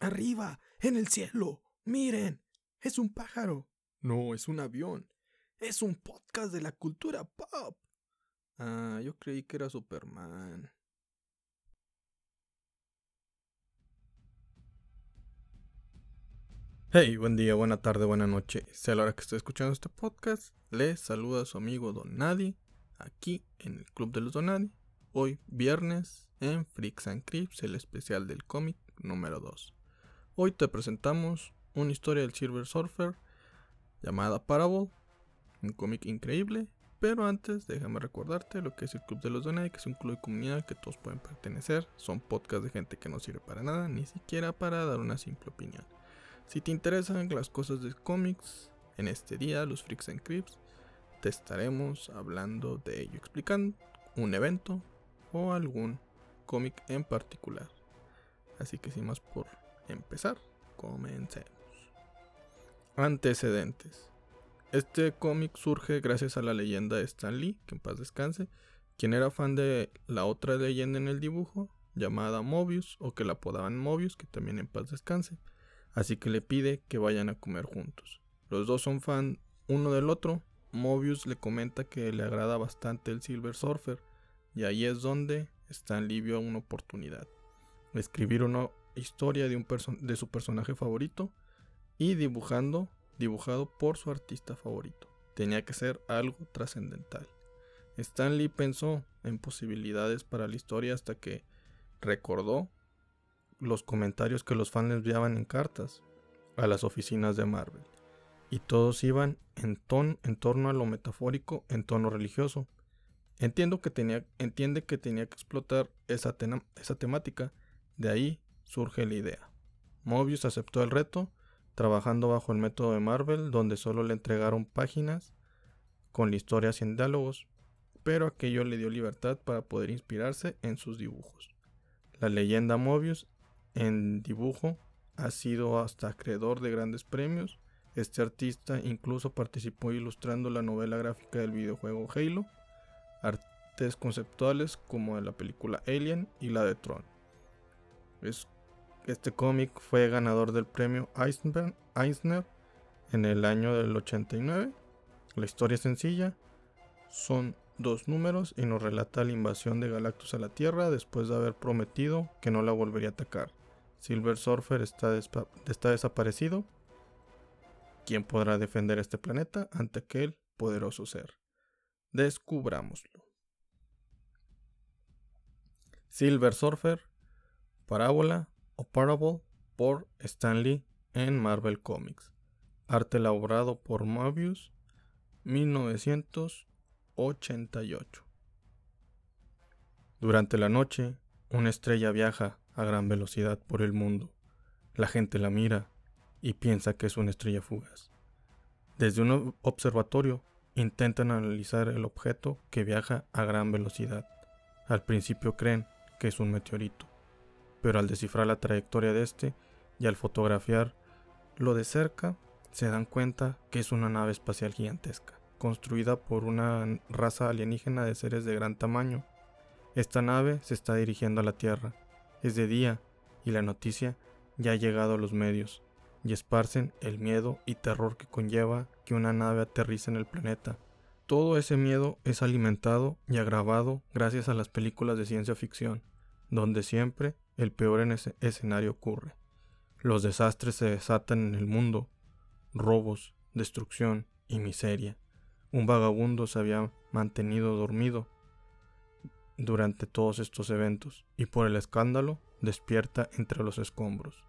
Arriba, en el cielo. Miren, es un pájaro. No, es un avión. Es un podcast de la cultura pop. Ah, yo creí que era Superman. Hey, buen día, buena tarde, buena noche. Sea la hora que estoy escuchando este podcast, les saluda su amigo Don Nadie, aquí en el Club de los Donadi. Hoy, viernes, en Freaks and Creeps, el especial del cómic número 2. Hoy te presentamos una historia del Silver Surfer llamada Parable, un cómic increíble, pero antes déjame recordarte lo que es el Club de los Donadi, que es un club de comunidad que todos pueden pertenecer, son podcasts de gente que no sirve para nada, ni siquiera para dar una simple opinión. Si te interesan las cosas de cómics, en este día, los Freaks and Creeps, te estaremos hablando de ello, explicando un evento o algún cómic en particular. Así que sin más por empezar, comencemos. Antecedentes. Este cómic surge gracias a la leyenda de Stan Lee, que en paz descanse, quien era fan de la otra leyenda en el dibujo, llamada Mobius, o que la apodaban Mobius, que también en paz descanse así que le pide que vayan a comer juntos. Los dos son fan uno del otro. Mobius le comenta que le agrada bastante el Silver Surfer y ahí es donde Stan Lee vio una oportunidad. Escribir una historia de, un de su personaje favorito y dibujando, dibujado por su artista favorito. Tenía que ser algo trascendental. Stan Lee pensó en posibilidades para la historia hasta que recordó los comentarios que los fans enviaban en cartas a las oficinas de Marvel. Y todos iban en, ton, en torno a lo metafórico, en tono religioso. Entiendo que tenía, entiende que tenía que explotar esa, esa temática, de ahí surge la idea. Mobius aceptó el reto, trabajando bajo el método de Marvel, donde solo le entregaron páginas con la historia sin diálogos, pero aquello le dio libertad para poder inspirarse en sus dibujos. La leyenda Mobius en dibujo, ha sido hasta acreedor de grandes premios. Este artista incluso participó ilustrando la novela gráfica del videojuego Halo, artes conceptuales como la película Alien y la de Tron. Este cómic fue ganador del premio Eisner en el año del 89. La historia es sencilla, son dos números y nos relata la invasión de Galactus a la Tierra después de haber prometido que no la volvería a atacar. Silver Surfer está, está desaparecido. ¿Quién podrá defender este planeta ante aquel poderoso ser? Descubrámoslo. Silver Surfer, Parábola o Parable por Stan Lee en Marvel Comics. Arte elaborado por Mobius, 1988. Durante la noche, una estrella viaja a gran velocidad por el mundo. La gente la mira y piensa que es una estrella fugaz. Desde un observatorio intentan analizar el objeto que viaja a gran velocidad. Al principio creen que es un meteorito, pero al descifrar la trayectoria de este y al fotografiar lo de cerca, se dan cuenta que es una nave espacial gigantesca, construida por una raza alienígena de seres de gran tamaño. Esta nave se está dirigiendo a la Tierra es de día y la noticia ya ha llegado a los medios y esparcen el miedo y terror que conlleva que una nave aterrice en el planeta. Todo ese miedo es alimentado y agravado gracias a las películas de ciencia ficción, donde siempre el peor en ese escenario ocurre. Los desastres se desatan en el mundo, robos, destrucción y miseria. Un vagabundo se había mantenido dormido durante todos estos eventos y por el escándalo despierta entre los escombros.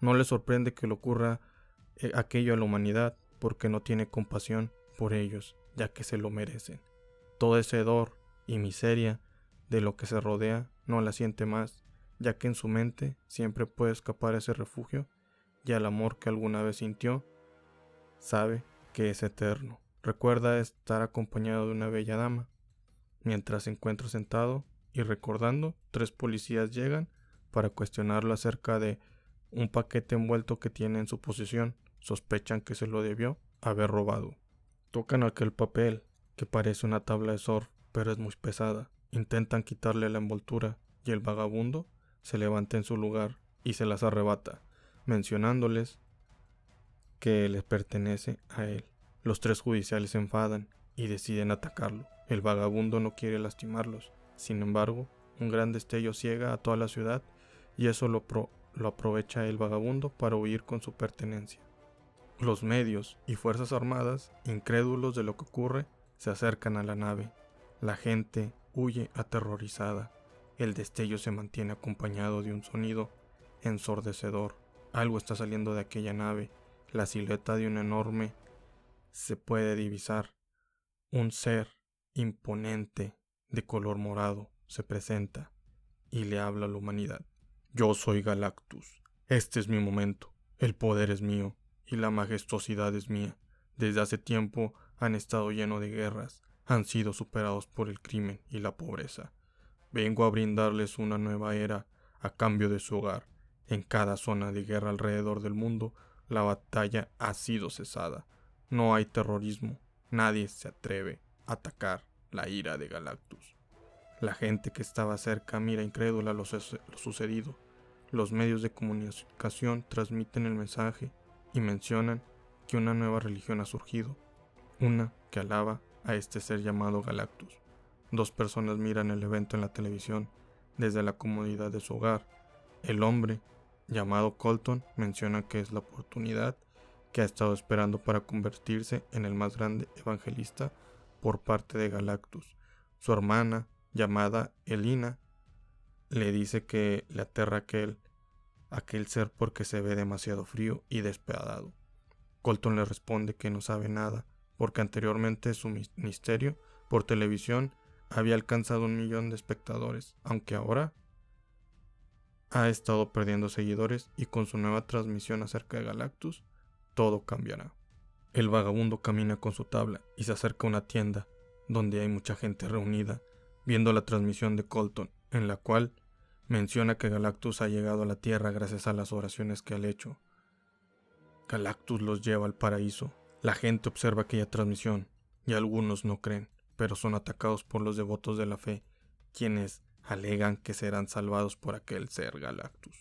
No le sorprende que le ocurra eh, aquello a la humanidad porque no tiene compasión por ellos, ya que se lo merecen. Todo ese hedor y miseria de lo que se rodea no la siente más, ya que en su mente siempre puede escapar a ese refugio y al amor que alguna vez sintió, sabe que es eterno. Recuerda estar acompañado de una bella dama, Mientras se encuentra sentado y recordando, tres policías llegan para cuestionarlo acerca de un paquete envuelto que tiene en su posesión. Sospechan que se lo debió haber robado. Tocan aquel papel, que parece una tabla de surf, pero es muy pesada. Intentan quitarle la envoltura y el vagabundo se levanta en su lugar y se las arrebata. mencionándoles que les pertenece a él. Los tres judiciales se enfadan y deciden atacarlo. El vagabundo no quiere lastimarlos. Sin embargo, un gran destello ciega a toda la ciudad y eso lo, lo aprovecha el vagabundo para huir con su pertenencia. Los medios y fuerzas armadas, incrédulos de lo que ocurre, se acercan a la nave. La gente huye aterrorizada. El destello se mantiene acompañado de un sonido ensordecedor. Algo está saliendo de aquella nave la silueta de un enorme se puede divisar. Un ser imponente de color morado se presenta y le habla a la humanidad. Yo soy Galactus. Este es mi momento. El poder es mío y la majestuosidad es mía. Desde hace tiempo han estado llenos de guerras, han sido superados por el crimen y la pobreza. Vengo a brindarles una nueva era a cambio de su hogar. En cada zona de guerra alrededor del mundo la batalla ha sido cesada. No hay terrorismo. Nadie se atreve a atacar la ira de Galactus. La gente que estaba cerca mira incrédula lo, sucedido. Los medios de comunicación transmiten el mensaje y mencionan que una nueva religión ha surgido, una que alaba a este ser llamado Galactus. Dos personas miran el evento en la televisión desde la comodidad de su hogar. El hombre llamado Colton, menciona que es la oportunidad que ha estado esperando para convertirse en el más grande evangelista por parte de Galactus. Su hermana, llamada Elina, le dice que le aterra aquel, aquel ser porque se ve demasiado frío y despedado. Colton le responde que no sabe nada, porque anteriormente su misterio por televisión había alcanzado un millón de espectadores, aunque ahora ha estado perdiendo seguidores y con su nueva transmisión acerca de Galactus, todo cambiará. El vagabundo camina con su tabla y se acerca a una tienda donde hay mucha gente reunida viendo la transmisión de Colton, en la cual menciona que Galactus ha llegado a la Tierra gracias a las oraciones que ha hecho. Galactus los lleva al paraíso. La gente observa aquella transmisión y algunos no creen, pero son atacados por los devotos de la fe, quienes alegan que serán salvados por aquel ser Galactus.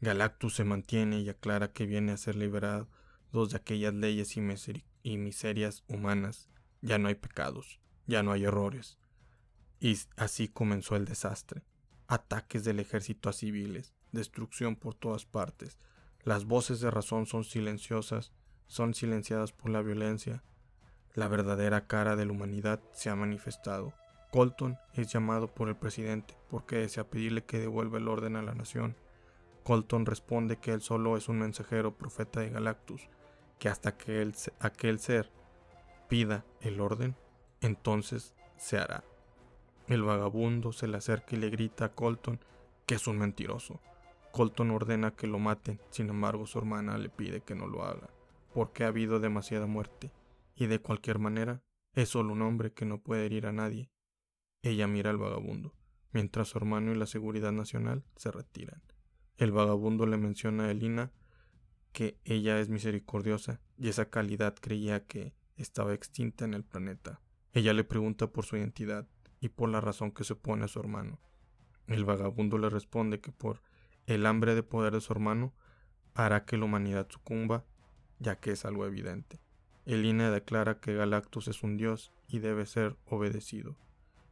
Galactus se mantiene y aclara que viene a ser liberado de aquellas leyes y, miserias humanas. Ya no hay pecados, ya no hay errores. Y así comenzó el desastre. Ataques del ejército a civiles, destrucción por todas partes. Las voces de razón son silenciosas, son silenciadas por la violencia. La verdadera cara de la humanidad se ha manifestado. Colton es llamado por el presidente porque desea pedirle que devuelva el orden a la nación. Colton responde que él solo es un mensajero profeta de Galactus, que hasta que aquel ser pida el orden, entonces se hará. El vagabundo se le acerca y le grita a Colton que es un mentiroso. Colton ordena que lo maten, sin embargo su hermana le pide que no lo haga, porque ha habido demasiada muerte, y de cualquier manera es solo un hombre que no puede herir a nadie, ella mira al vagabundo, mientras su hermano y la seguridad nacional se retiran. El vagabundo le menciona a Elina que ella es misericordiosa y esa calidad creía que estaba extinta en el planeta. Ella le pregunta por su identidad y por la razón que se opone a su hermano. El vagabundo le responde que por el hambre de poder de su hermano hará que la humanidad sucumba, ya que es algo evidente. Elina declara que Galactus es un dios y debe ser obedecido.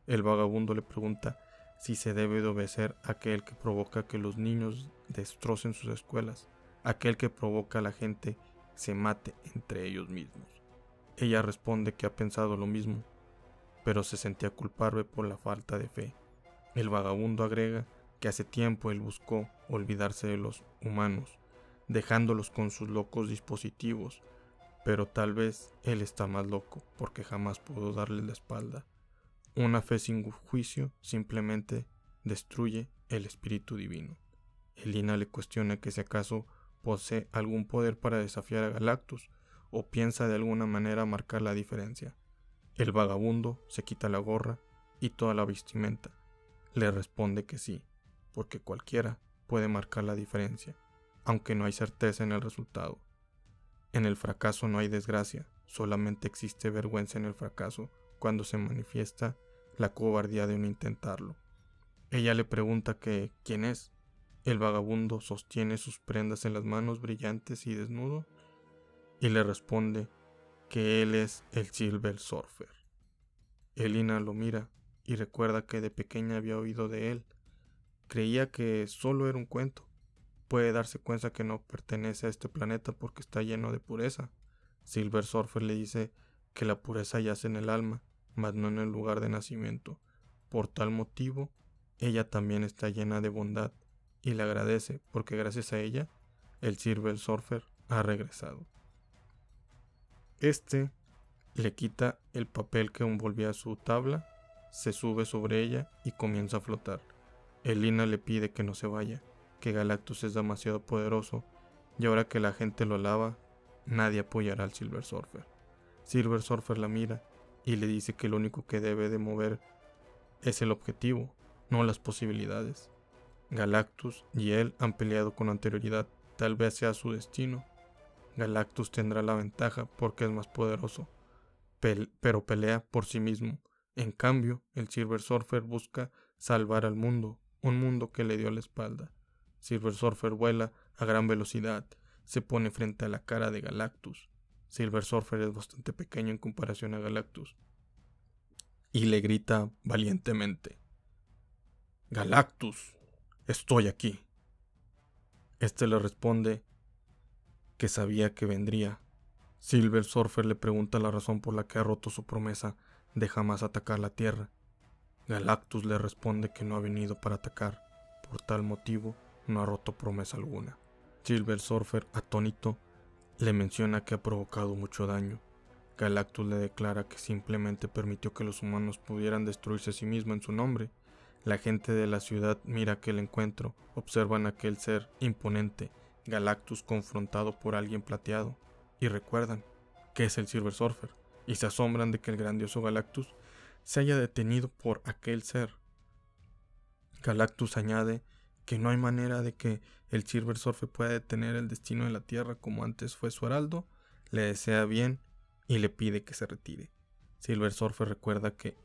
El vagabundo le pregunta si se debe de obedecer aquel que provoca que los niños destrocen sus escuelas, aquel que provoca a la gente se mate entre ellos mismos. Ella responde que ha pensado lo mismo, pero se sentía culpable por la falta de fe. El vagabundo agrega que hace tiempo él buscó olvidarse de los humanos, dejándolos con sus locos dispositivos, pero tal vez él está más loco porque jamás pudo darle la espalda. Una fe sin juicio simplemente destruye el espíritu divino. Elina le cuestiona que si acaso posee algún poder para desafiar a Galactus o piensa de alguna manera marcar la diferencia. El vagabundo se quita la gorra y toda la vestimenta. Le responde que sí, porque cualquiera puede marcar la diferencia, aunque no hay certeza en el resultado. En el fracaso no hay desgracia, solamente existe vergüenza en el fracaso cuando se manifiesta la cobardía de no intentarlo. Ella le pregunta que quién es. el vagabundo sostiene sus prendas en las manos brillantes y desnudo y le responde que él es el Silver Surfer. Elina lo mira y recuerda que de pequeña había oído de él. Creía que solo era un cuento. Puede darse cuenta que no pertenece a este planeta porque está lleno de pureza. Silver Surfer le dice que la pureza yace en el alma, mas no en el lugar de nacimiento. Por tal motivo, ella también está llena de bondad y le agradece porque gracias a ella, el Silver Surfer ha regresado. Este le quita el papel que envolvía su tabla, se sube sobre ella y comienza a flotar. Elina le pide que no se vaya, que Galactus es demasiado poderoso y ahora que la gente lo alaba, nadie apoyará al Silver Surfer. Silver Surfer la mira y le dice que lo único que debe de mover es el objetivo, no las posibilidades. Galactus y él han peleado con anterioridad, tal vez sea su destino. Galactus tendrá la ventaja porque es más poderoso, pero pelea por sí mismo. En cambio, el Silver Surfer busca salvar al mundo, un mundo que le dio la espalda. Silver Surfer vuela a gran velocidad, se pone frente a la cara de Galactus. Silver Surfer es bastante pequeño en comparación a Galactus. Y le grita valientemente. Galactus, estoy aquí. Este le responde que sabía que vendría. Silver Surfer le pregunta la razón por la que ha roto su promesa de jamás atacar la Tierra. Galactus le responde que no ha venido para atacar, por tal motivo no ha roto promesa alguna. Silver Surfer, atónito, le menciona que ha provocado mucho daño. Galactus le declara que simplemente permitió que los humanos pudieran destruirse a sí mismos en su nombre. La gente de la ciudad mira aquel encuentro, observan aquel ser imponente, Galactus confrontado por alguien plateado, y recuerdan que es el Silver Surfer, y se asombran de que el grandioso Galactus se haya detenido por aquel ser. Galactus añade que no hay manera de que el Silver Surfer pueda detener el destino de la Tierra como antes fue su heraldo, le desea bien y le pide que se retire. Silver Surfer recuerda que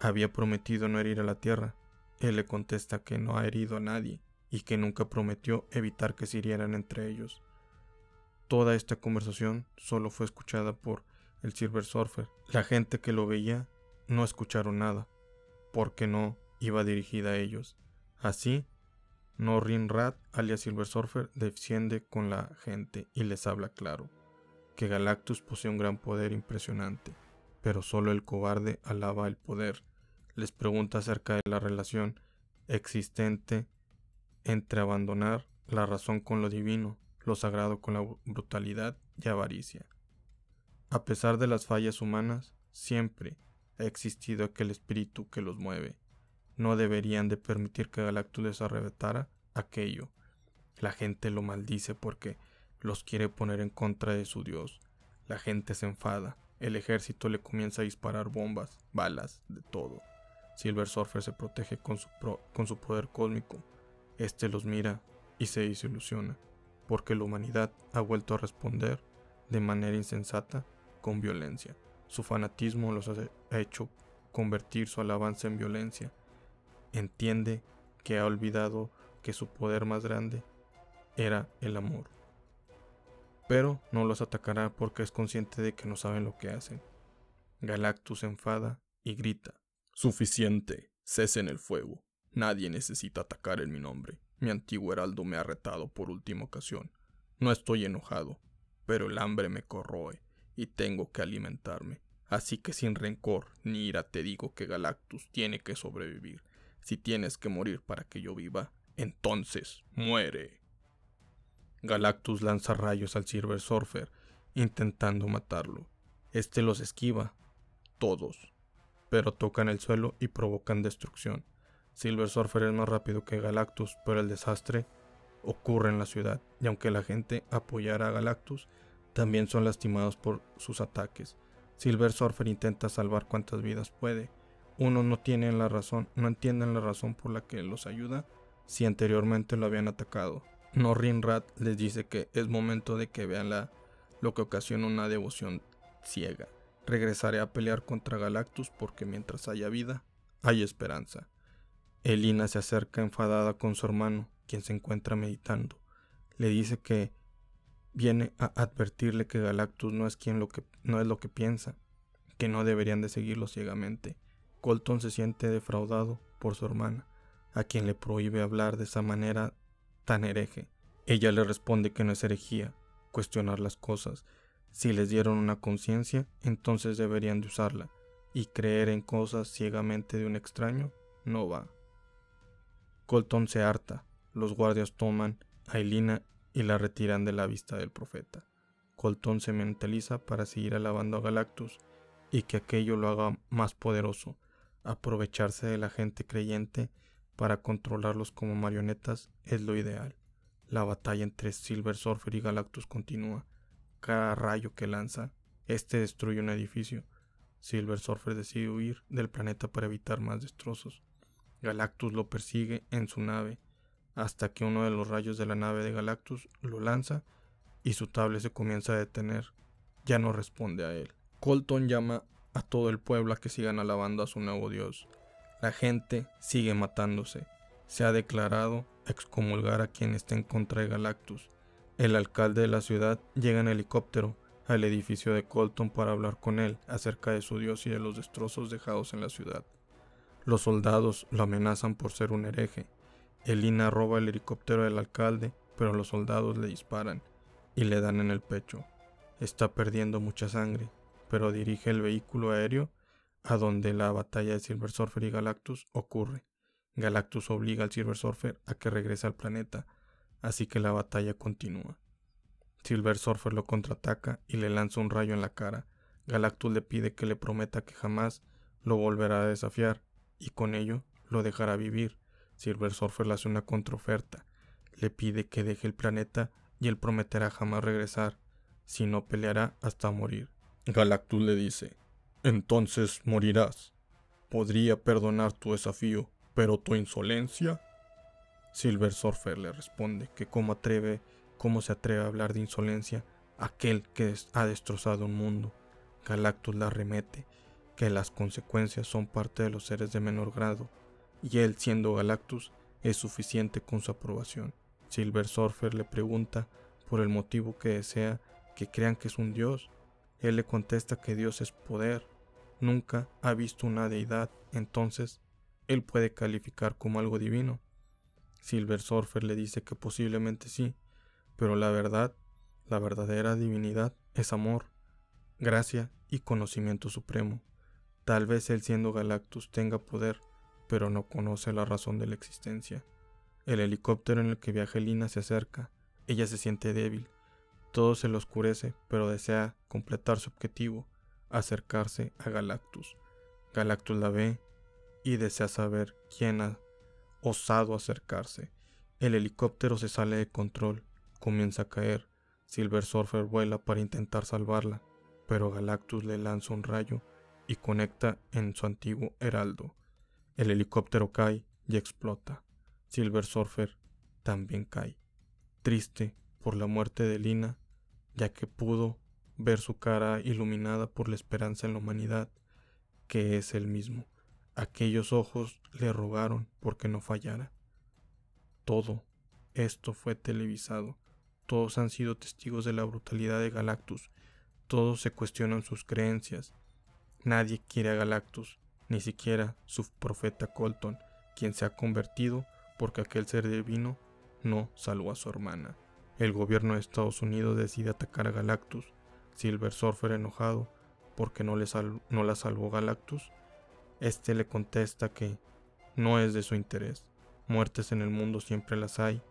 había prometido no herir a la Tierra. Él le contesta que no ha herido a nadie y que nunca prometió evitar que se hirieran entre ellos. Toda esta conversación solo fue escuchada por el Silver Surfer. La gente que lo veía no escucharon nada, porque no iba dirigida a ellos. Así, Norrin Rat, alias Silver Surfer, desciende con la gente y les habla claro que Galactus posee un gran poder impresionante, pero solo el cobarde alaba el poder. Les pregunta acerca de la relación existente entre abandonar la razón con lo divino, lo sagrado con la brutalidad y avaricia. A pesar de las fallas humanas, siempre ha existido aquel espíritu que los mueve, no deberían de permitir que Galactus les arrebatara aquello. La gente lo maldice porque los quiere poner en contra de su dios. La gente se enfada. El ejército le comienza a disparar bombas, balas, de todo. Silver Surfer se protege con su, con su poder cósmico. Este los mira y se desilusiona, porque la humanidad ha vuelto a responder de manera insensata con violencia. Su fanatismo los ha hecho convertir su alabanza en violencia entiende que ha olvidado que su poder más grande era el amor. Pero no los atacará porque es consciente de que no saben lo que hacen. Galactus se enfada y grita. Suficiente, cesen el fuego. Nadie necesita atacar en mi nombre. Mi antiguo heraldo me ha retado por última ocasión. No estoy enojado, pero el hambre me corroe y tengo que alimentarme. Así que sin rencor ni ira te digo que Galactus tiene que sobrevivir si tienes que morir para que yo viva, entonces muere. Galactus lanza rayos al Silver Surfer, intentando matarlo. Este los esquiva, todos, pero tocan el suelo y provocan destrucción. Silver Surfer es más rápido que Galactus, pero el desastre ocurre en la ciudad, y aunque la gente apoyara a Galactus, también son lastimados por sus ataques. Silver Surfer intenta salvar cuantas vidas puede, uno no tiene la razón, no entienden la razón por la que los ayuda si anteriormente lo habían atacado. Norrin Rat les dice que es momento de que vean la, lo que ocasiona una devoción ciega. Regresaré a pelear contra Galactus porque mientras haya vida, hay esperanza. Elina se acerca enfadada con su hermano quien se encuentra meditando. Le dice que viene a advertirle que Galactus no es quien no es lo que piensa, que no deberían de seguirlo ciegamente. Colton se siente defraudado por su hermana, a quien le prohíbe hablar de esa manera tan hereje. Ella le responde que no es herejía cuestionar las cosas. Si les dieron una conciencia, entonces deberían de usarla, y creer en cosas ciegamente de un extraño no va. Colton se harta, los guardias toman a Elina y la retiran de la vista del profeta. Colton se mentaliza para seguir alabando a Galactus y que aquello lo haga más poderoso, aprovecharse de la gente creyente para controlarlos como marionetas es lo ideal. La batalla entre Silver Surfer y Galactus continúa. Cada rayo que lanza, este destruye un edificio. Silver Surfer decide huir del planeta para evitar más destrozos. Galactus lo persigue en su nave hasta que uno de los rayos de la nave de Galactus lo lanza y su tablet se comienza a detener. Ya no responde a él. Colton llama a todo el pueblo a que sigan alabando a su nuevo dios. La gente sigue matándose. Se ha declarado excomulgar a quien esté en contra de Galactus. El alcalde de la ciudad llega en helicóptero al edificio de Colton para hablar con él acerca de su dios y de los destrozos dejados en la ciudad. Los soldados lo amenazan por ser un hereje Elina roba el helicóptero del alcalde, pero los soldados le disparan y le dan en el pecho. Está perdiendo mucha sangre, pero dirige el vehículo aéreo a donde la batalla de Silver Surfer y Galactus ocurre. Galactus obliga al Silver Surfer a que regrese al planeta, así que la batalla continúa. Silver Surfer lo contraataca y le lanza un rayo en la cara. Galactus le pide que le prometa que jamás lo volverá a desafiar y con ello lo dejará vivir Silver Surfer le hace una contraoferta. Le pide que deje el planeta y él prometerá jamás regresar, si no peleará hasta morir. Galactus le dice, entonces morirás. Podría perdonar tu desafío, pero tu insolencia. Silver Surfer le responde que cómo atreve, cómo se atreve a hablar de insolencia aquel que ha destrozado un mundo. Galactus la remete, que las consecuencias son parte de los seres de menor grado y él, siendo Galactus, es suficiente con su aprobación. Silver Surfer le pregunta por el motivo que desea que crean que es un dios. Él le contesta que Dios es poder. Nunca ha visto una deidad, entonces él puede calificar como algo divino. Silver Surfer le dice que posiblemente sí, pero la verdad, la verdadera divinidad es amor, gracia y conocimiento supremo. Tal vez él siendo Galactus tenga poder, pero no conoce la razón de la existencia. El helicóptero en el que viaja Lina se acerca. Ella se siente débil. Todo se le oscurece, pero desea completar su objetivo, acercarse a Galactus. Galactus la ve y desea saber quién ha osado acercarse. El helicóptero se sale de control, comienza a caer. Silver Surfer vuela para intentar salvarla, pero Galactus le lanza un rayo y conecta en su antiguo heraldo. El helicóptero cae y explota. Silver Surfer también cae. Triste por la muerte de Lina, ya que pudo ver su cara iluminada por la esperanza en la humanidad, que es el mismo. Aquellos ojos le rogaron porque no fallara. Todo esto fue televisado. Todos han sido testigos de la brutalidad de Galactus. Todos se cuestionan sus creencias. Nadie quiere a Galactus ni siquiera su profeta Colton, quien se ha convertido porque aquel ser divino no salvó a su hermana. El gobierno de Estados Unidos decide atacar a Galactus. Silver Surfer enojado porque no, no la salvó Galactus. Este le contesta que no es de su interés. Muertes en el mundo siempre las hay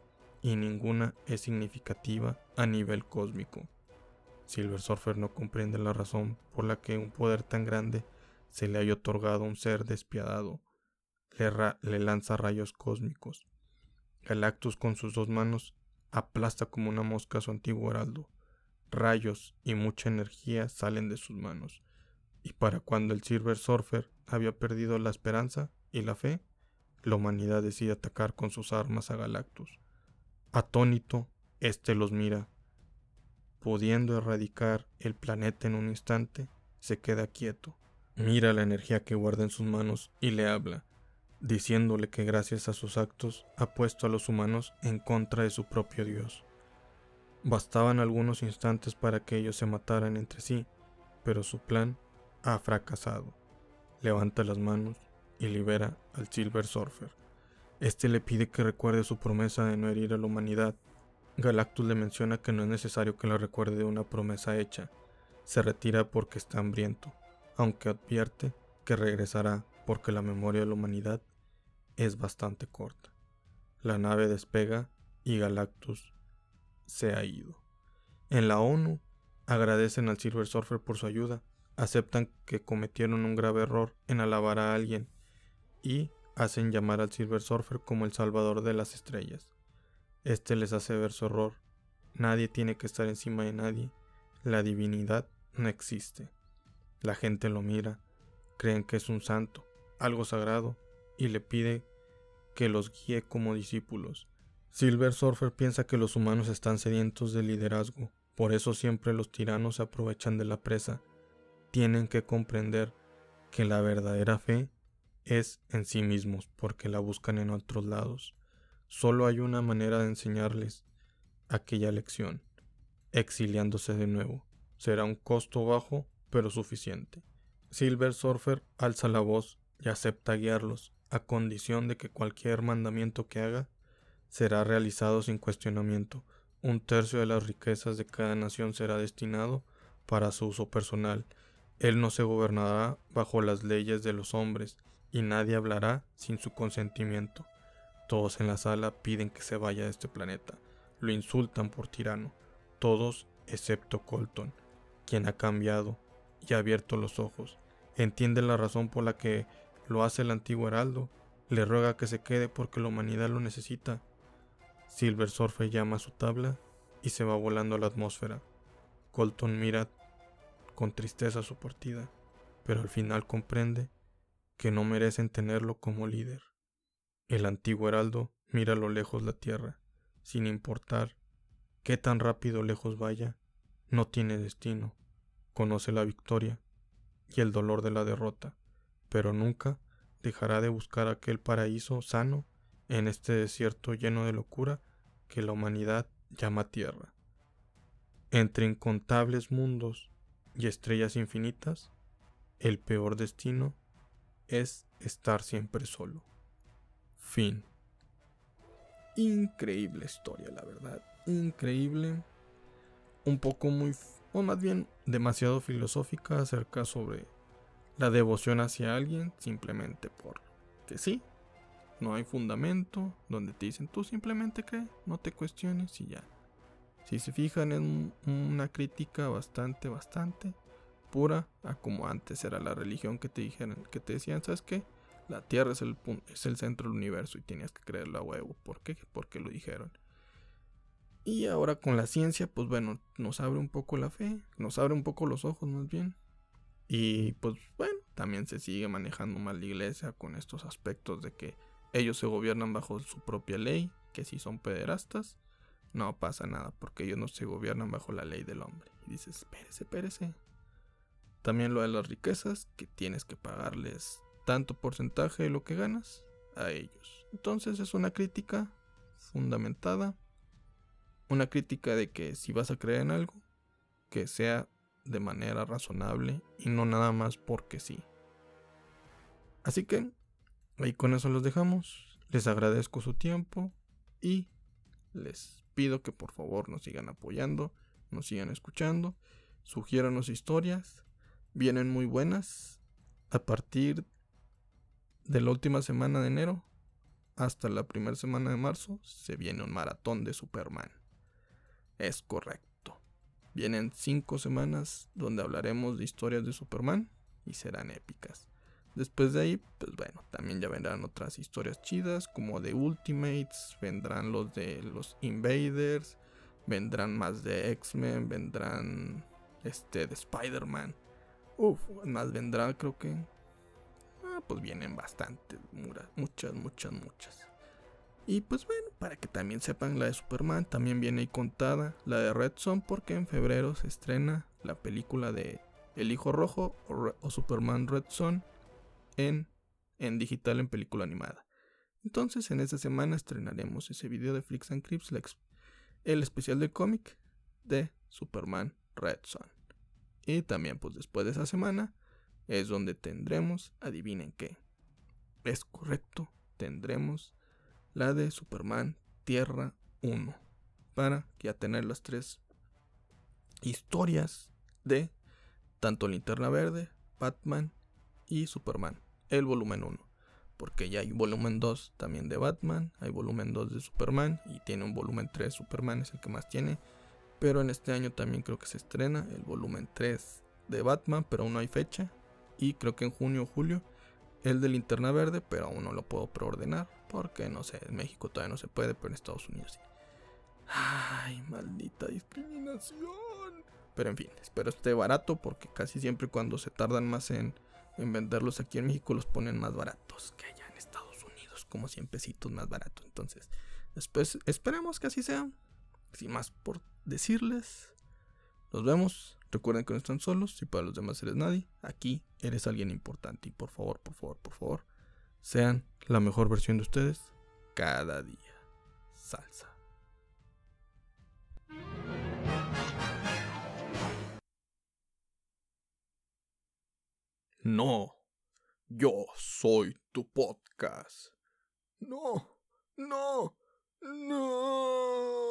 y ninguna es significativa a nivel cósmico. Silver Surfer no comprende la razón por la que un poder tan grande se le haya otorgado un ser despiadado, le, le lanza rayos cósmicos. Galactus con sus dos manos aplasta como una mosca a su antiguo heraldo. Rayos y mucha energía salen de sus manos. Y para cuando el Silver Surfer había perdido la esperanza y la fe, la humanidad decide atacar con sus armas a Galactus. Atónito, éste los mira. Pudiendo erradicar el planeta en un instante, se queda quieto Mira la energía que guarda en sus manos y le habla. Diciéndole que gracias a sus actos ha puesto a los humanos en contra de su propio Dios. Bastaban algunos instantes para que ellos se mataran entre sí, pero su plan ha fracasado. Levanta las manos y libera al Silver Surfer. Este le pide que recuerde su promesa de no herir a la humanidad. Galactus le menciona que no es necesario que le recuerde de una promesa hecha. Se retira porque está hambriento, aunque advierte que regresará porque la memoria de la humanidad es bastante corta. La nave despega y Galactus se ha ido. En la ONU agradecen al Silver Surfer por su ayuda, aceptan que cometieron un grave error en alabar a alguien y hacen llamar al Silver Surfer como el salvador de las estrellas. Este les hace ver su error. Nadie tiene que estar encima de nadie. La divinidad no existe. La gente lo mira, creen que es un santo, algo sagrado, y le pide que los guíe como discípulos. Silver Surfer piensa que los humanos están sedientos de liderazgo, por eso siempre los tiranos se aprovechan de la presa. Tienen que comprender que la verdadera fe es en sí mismos, porque la buscan en otros lados. Solo hay una manera de enseñarles aquella lección, exiliándose de nuevo. Será un costo bajo, pero suficiente. Silver Surfer alza la voz y acepta guiarlos, a condición de que cualquier mandamiento que haga será realizado sin cuestionamiento. Un tercio de las riquezas de cada nación será destinado para su uso personal. Él no se gobernará bajo las leyes de los hombres, y nadie hablará sin su consentimiento. Todos en la sala piden que se vaya de este planeta. Lo insultan por tirano. Todos excepto Colton, quien ha cambiado y ha abierto los ojos. Entiende la razón por la que lo hace el antiguo heraldo. Le ruega que se quede porque la humanidad lo necesita. Silver Surfer llama a su tabla y se va volando a la atmósfera. Colton mira con tristeza su partida, pero al final comprende que no merecen tenerlo como líder. El antiguo heraldo mira a lo lejos la tierra, sin importar qué tan rápido lejos vaya, no tiene destino, conoce la victoria y el dolor de la derrota, pero nunca dejará de buscar aquel paraíso sano en este desierto lleno de locura que la humanidad llama tierra. Entre incontables mundos y estrellas infinitas, el peor destino es estar siempre solo. Fin. Increíble historia, la verdad. Increíble. Un poco muy, o más bien demasiado filosófica acerca sobre la devoción hacia alguien simplemente por que sí. No hay fundamento donde te dicen tú simplemente cree, no te cuestiones y ya. Si se fijan en una crítica bastante, bastante pura a como antes era la religión que te dijeron, que te decían, ¿sabes qué? La Tierra es el, es el centro del universo y tenías que creerlo a huevo. ¿Por qué? Porque lo dijeron. Y ahora con la ciencia, pues bueno, nos abre un poco la fe, nos abre un poco los ojos más bien. Y pues bueno, también se sigue manejando mal la iglesia con estos aspectos de que ellos se gobiernan bajo su propia ley, que si son pederastas, no pasa nada porque ellos no se gobiernan bajo la ley del hombre. Y dices, espérese, espérese, también lo de las riquezas, que tienes que pagarles tanto porcentaje de lo que ganas a ellos. Entonces es una crítica fundamentada, una crítica de que si vas a creer en algo, que sea de manera razonable y no nada más porque sí. Así que ahí con eso los dejamos. Les agradezco su tiempo y les pido que por favor nos sigan apoyando, nos sigan escuchando, sugiéranos historias vienen muy buenas. A partir de la última semana de enero hasta la primera semana de marzo se viene un maratón de Superman. Es correcto. Vienen cinco semanas donde hablaremos de historias de Superman y serán épicas. Después de ahí, pues bueno, también ya vendrán otras historias chidas como de Ultimates, vendrán los de los Invaders, vendrán más de X-Men, vendrán este de Spider-Man. Uf, más vendrá, creo que. Ah, pues vienen bastantes, muchas, muchas, muchas. Y pues bueno, para que también sepan la de Superman, también viene ahí contada la de Red Son, porque en febrero se estrena la película de El Hijo Rojo o, Superman Red Son en en digital en película animada. Entonces en esta semana estrenaremos ese video de Flix and Crips, el especial de cómic de Superman Red Son. Y también pues después de esa semana es donde tendremos, adivinen qué. Es correcto, tendremos la de Superman Tierra 1 para ya tener las tres historias de tanto Linterna Verde, Batman y Superman, el volumen 1. Porque ya hay volumen 2 también de Batman, hay volumen 2 de Superman y tiene un volumen 3, Superman es el que más tiene. Pero en este año también creo que se estrena el volumen 3 de Batman, pero aún no hay fecha. Y creo que en junio o julio el de Linterna Verde, pero aún no lo puedo preordenar. Porque no sé, en México todavía no se puede, pero en Estados Unidos sí. Ay, maldita discriminación. Pero en fin, espero esté barato porque casi siempre cuando se tardan más en, venderlos aquí en México los ponen más baratos que allá en Estados Unidos, como 100 pesitos más barato. Entonces, después esperemos que así sea. Sin más por decirles, nos vemos. Recuerden que no están solos. Si para los demás eres nadie, aquí eres alguien importante. Y por favor, por favor, por favor, sean la mejor versión de ustedes cada día. Salsa. No, yo soy tu podcast. No, no, no.